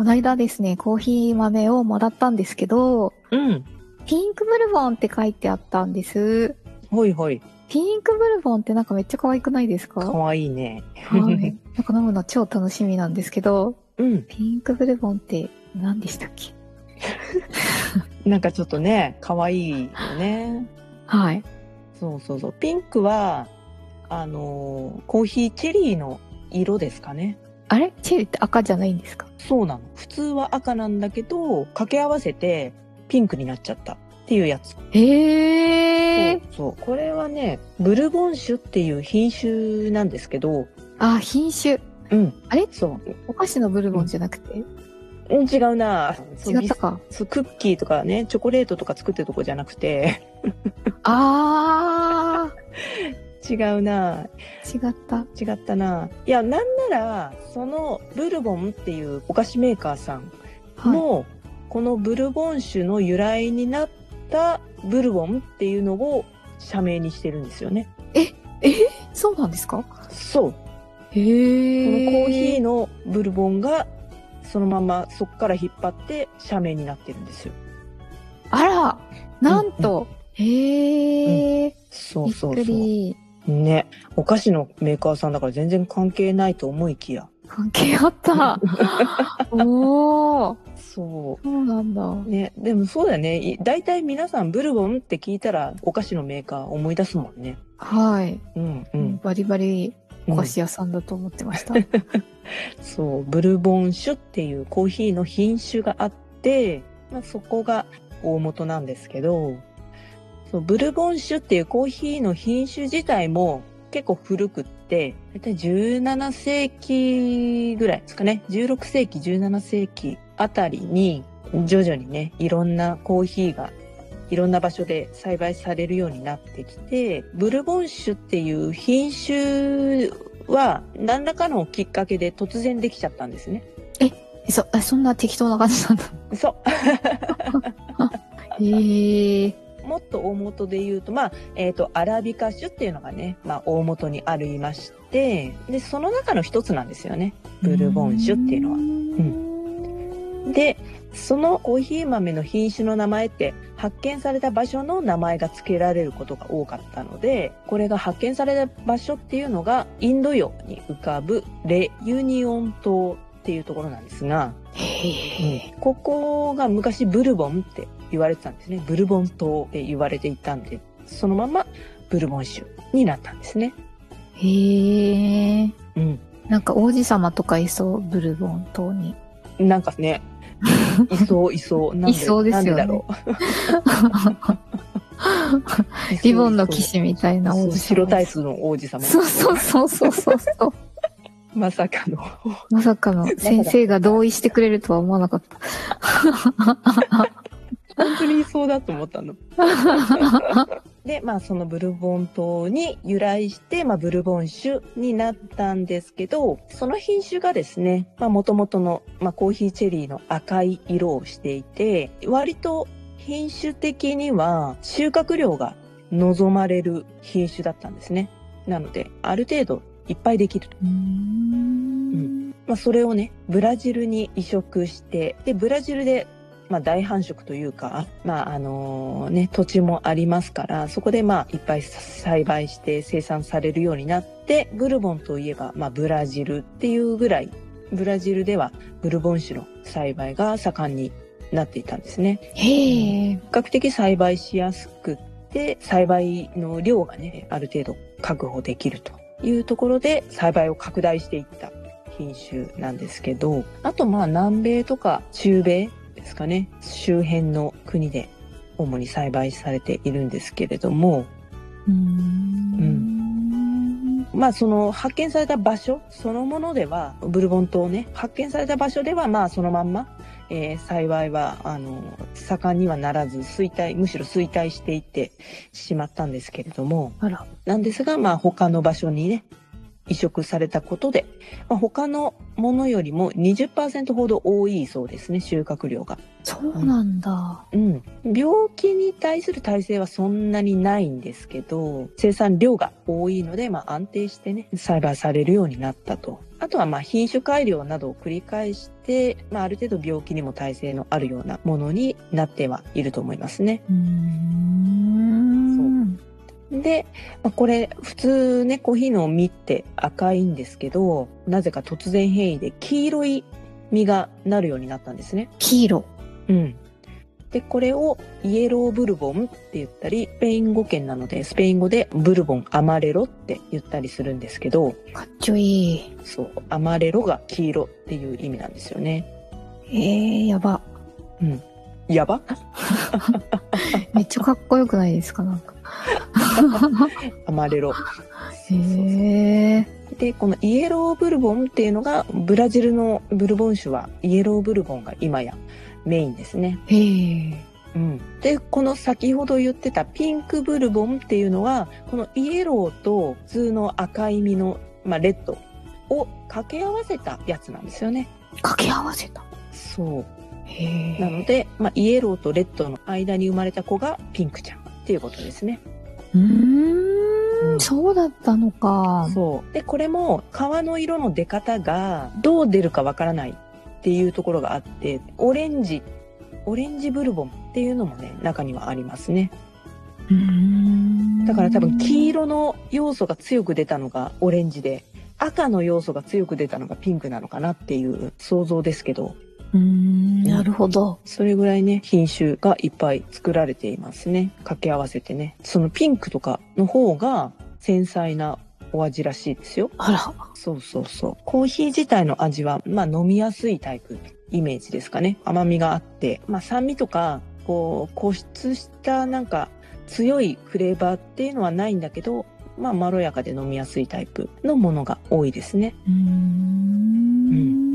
この間ですねコーヒー豆をもらったんですけどうん。ピンクブルボンって書いてあったんです。ほいほい。ピンクブルボンってなんかめっちゃ可愛くないですか？かわいいねはい。なんか飲むの超楽しみなんですけど、うん。ピンクブルボンって何でしたっけ？なんかちょっとねかわいいよね。はい。そうそうそう。ピンクはあのーコーヒーチェリーの色ですかねあれ？チェリーって赤じゃないんですか？そうなの。普通は赤なんだけど掛け合わせてピンクになっちゃったっていうやつ。へー。そうそう。これはねブルボン種っていう品種なんですけど。あ、品種。うん。あれ？そう。お菓子のブルボンじゃなくて、うん。違うな。違ったか。そうクッキーとかねチョコレートとか作ってるとこじゃなくて。あ 違うなー、違った。違ったないやなんならそのブルボンっていうお菓子メーカーさんはい。も、このブルボン種の由来になったブルボンっていうのを社名にしてるんですよねそうなんですか？そうへこのー。コーヒーのブルボンがそのままそこから引っ張って社名になってるんですよあら、なんと。へー。びっくそうそうそり。うねお菓子のメーカーさんだから全然関係ないと思いきや関係あった。おー。そそうなんだ。うねでもそうだよねい大体皆さんブルボンって聞いたらお菓子のメーカー思い出すもんねはい。うんうん、バリバリお菓うん子屋さんだと思ってました。そうブルボン種っていうコーヒーの品種があって、まあ、そこが大元なんですけどそうブルボン種っていうコーヒーの品種自体も結構古くって大体17世紀ぐらいですかね16世紀17世紀あたりに徐々にねいろんなコーヒーがいろんな場所で栽培されるようになってきてブルボン種っていう品種は何らかのきっかけで突然できちゃったんですね。そ、あそんな適当な感じなんだ。そう へえ。もっと大元で言うと、まあ、えっ、と、アラビカ種っていうのがね、まあ、大元にありまして、で、その中の一つなんですよね。ブルボン種っていうのは。は。で、そのコーヒー豆の品種の名前って、発見された場所の名前が付けられることが多かったので、これが発見された場所っていうのが、インド洋に浮かぶレユニオン島っていうところなんですが、へえ。ここが昔ブルボンって言われてたんですね。ブルボン島って言われていたんで、そのままブルボン州になったんですね。へえ。うん。なんか王子様とかいそう、ブルボン島に。なんかね、いそういそう。なんいそうですよねなんでだろう。リボンの騎士みたいな王子様。白タイツの王子様。そうそうそうそうそうそう。まさかの。まさかの先生が同意してくれるとは思わなかった。本当にいそうだと思ったの。で、まあそのブルボン島に由来して、まあブルボン種になったんですけど、その品種がですね、まあ元々の、まあコーヒーチェリーの赤い色をしていて、割と品種的には収穫量が望まれる品種だったんですね。なので、ある程度いっぱいできると。うーん。まあそれをね、ブラジルに移植して、で、ブラジルでまあ、大繁殖というか、まああのね、土地もありますからそこでまあいっぱい栽培して生産されるようになってブルボンといえば、まあ、ブラジルっていうぐらいブラジルではブルボン種の栽培が盛んになっていたんですね。へえ。比較的栽培しやすくっで、栽培の量がね、ある程度確保できるというところで栽培を拡大していった品種なんですけど、あとまあ南米とか中米ですかね、周辺の国で主に栽培されているんですけれども、うーん。まあその発見された場所そのものでは、ブルボン島ね、発見された場所ではまあそのまんま、えー幸いは、あの、盛んにはならず衰退、むしろ衰退していってしまったんですけれども、あら。なんですが、まあ他の場所にね、移植されたことで、まあ、他のものよりも20%ほど多いそうですね、収穫量が。そうなんだ。うん。病気に対する耐性はそんなにないんですけど、生産量が多いので、まあ安定してね、栽培されるようになったと。あとはまあ品種改良などを繰り返して、まあある程度病気にも耐性のあるようなものになってはいると思いますね。うーん。で、まあこれ普通ね、コーヒーの実って赤いんですけど、なぜか突然変異で黄色い実がなるようになったんですね。黄色。うん。で、これをイエローブルボンって言ったり、スペイン語圏なので、スペイン語でブルボンアマレロって言ったりするんですけど、かっちょいい。そう、アマレロが黄色っていう意味なんですよね。えー、やば。うん。やば？めっちゃかっこよくないですか？なんか。アマレロ。へえ。で、このイエローブルボンっていうのが、ブラジルのブルボン種はイエローブルボンが今やメインですね。へえ。うん、でこの先ほど言ってたピンクブルボンっていうのはこのイエローと普通の赤い実の、まあ、レッドを掛け合わせたやつなんですよね。掛け合わせた。そうへえ。なので、まあ、イエローとレッドの間に生まれた子がピンクちゃんっていうことですね。うんんそうだったのか。そうでこれも皮の色の出方がどう出るかわからないっていうところがあってオレンジオレンジブルボンっていうのもね中にはありますね。うーん。だから多分黄色の要素が強く出たのがオレンジで、赤の要素が強く出たのがピンクなのかなっていう想像ですけど、うーん。なるほど。それぐらいね、品種がいっぱい作られていますね。掛け合わせてね。そのピンクとかの方が繊細なお味らしいですよ。あら。そうそうそう。コーヒー自体の味は、まあ飲みやすいタイプ、イメージですかね。甘みがあって、まあ酸味とか、こう、固執したなんか強いフレーバーっていうのはないんだけど、まあまろやかで飲みやすいタイプのものが多いですね。うーん。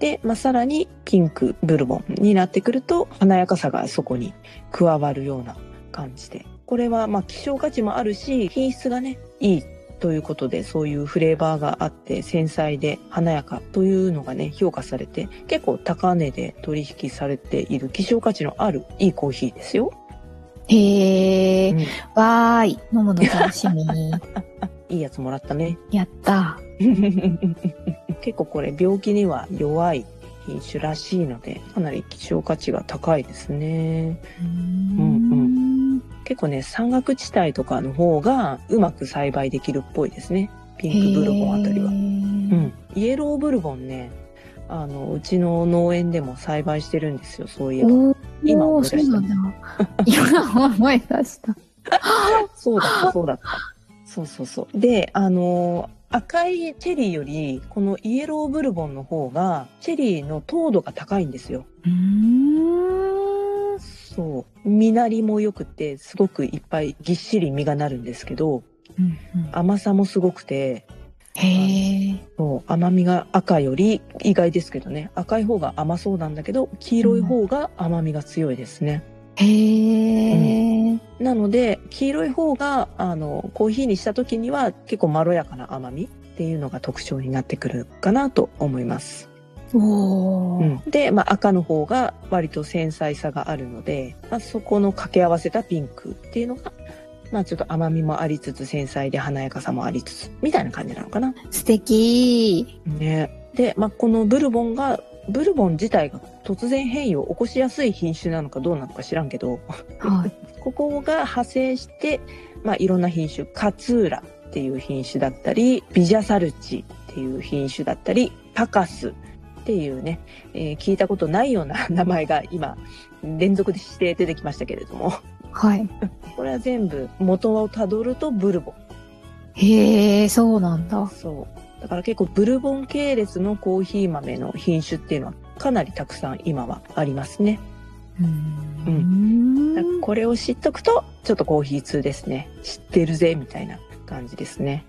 で、まあさらにピンクブルボンになってくると、華やかさがそこに加わるような感じで。これはまあ希少価値もあるし、品質がね、いいということで、そういうフレーバーがあって、繊細で華やかというのがね、評価されて、結構高値で取引されている希少価値のあるいいコーヒーですよ。へえ。うんわーい。飲むの楽しみ。いいやつもらったね。やった。結構これ病気には弱い品種らしいので、かなり希少価値が高いですね。ううんう結構ね、山岳地帯とかの方がうまく栽培できるっぽいですね。ピンクブルボンあたりは。ううんん。イエローブルボンね、あの、うちの農園でも栽培してるんですよ、そういえば。今思い出した。今思い出した。そうだった、そうだった。そうそうそう。で、あのー赤いチェリーより、このイエローブルボンの方が、チェリーの糖度が高いんですよ。うーん。そう。実なりも良くて、すごくいっぱいぎっしり実がなるんですけど、うんうん甘さもすごくて、へえ。そう甘みが赤より意外ですけどね赤い方が甘そうなんだけど黄色い方が甘みが強いですね、へえ。なので黄色い方があのコーヒーにした時には結構まろやかな甘みっていうのが特徴になってくるかなと思います、おー。うん、で、まあ、赤の方が割と繊細さがあるので、まあ、そこの掛け合わせたピンクっていうのがまあちょっと甘みもありつつ繊細で華やかさもありつつみたいな感じなのかな素敵。ね。で、まあ、このブルボンが、ブルボン自体が突然変異を起こしやすい品種なのかどうなのか知らんけど、はい。ここが派生して、まあ、いろんな品種、カツーラっていう品種だったり、ビジャサルチっていう品種だったり、パカスっていうね、えー聞いたことないような名前が今、連続でして出てきましたけれども、はい。これは全部元をたどるとブルボン。へえ、そうなんだ。そう。だから結構ブルボン系列のコーヒー豆の品種っていうのはかなりたくさん今はありますね。ううんこれを知っとくと、ちょっとコーヒー通ですね。知ってるぜ、みたいな感じですね。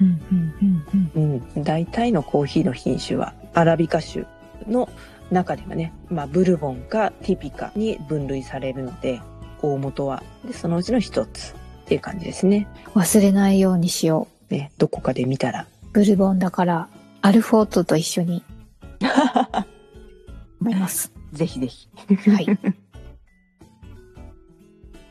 うんうんうんうん。大体のコーヒーの品種は、アラビカ種の中ではね、まあ、ブルボンかティピカに分類されるので、大元は、でそのうちの一つっていう感じですね。うん。忘れないようにしよね、どこかで見たら。う。ブルボンだから、アルフォートと一緒に 思います。ぜひぜひ。はい。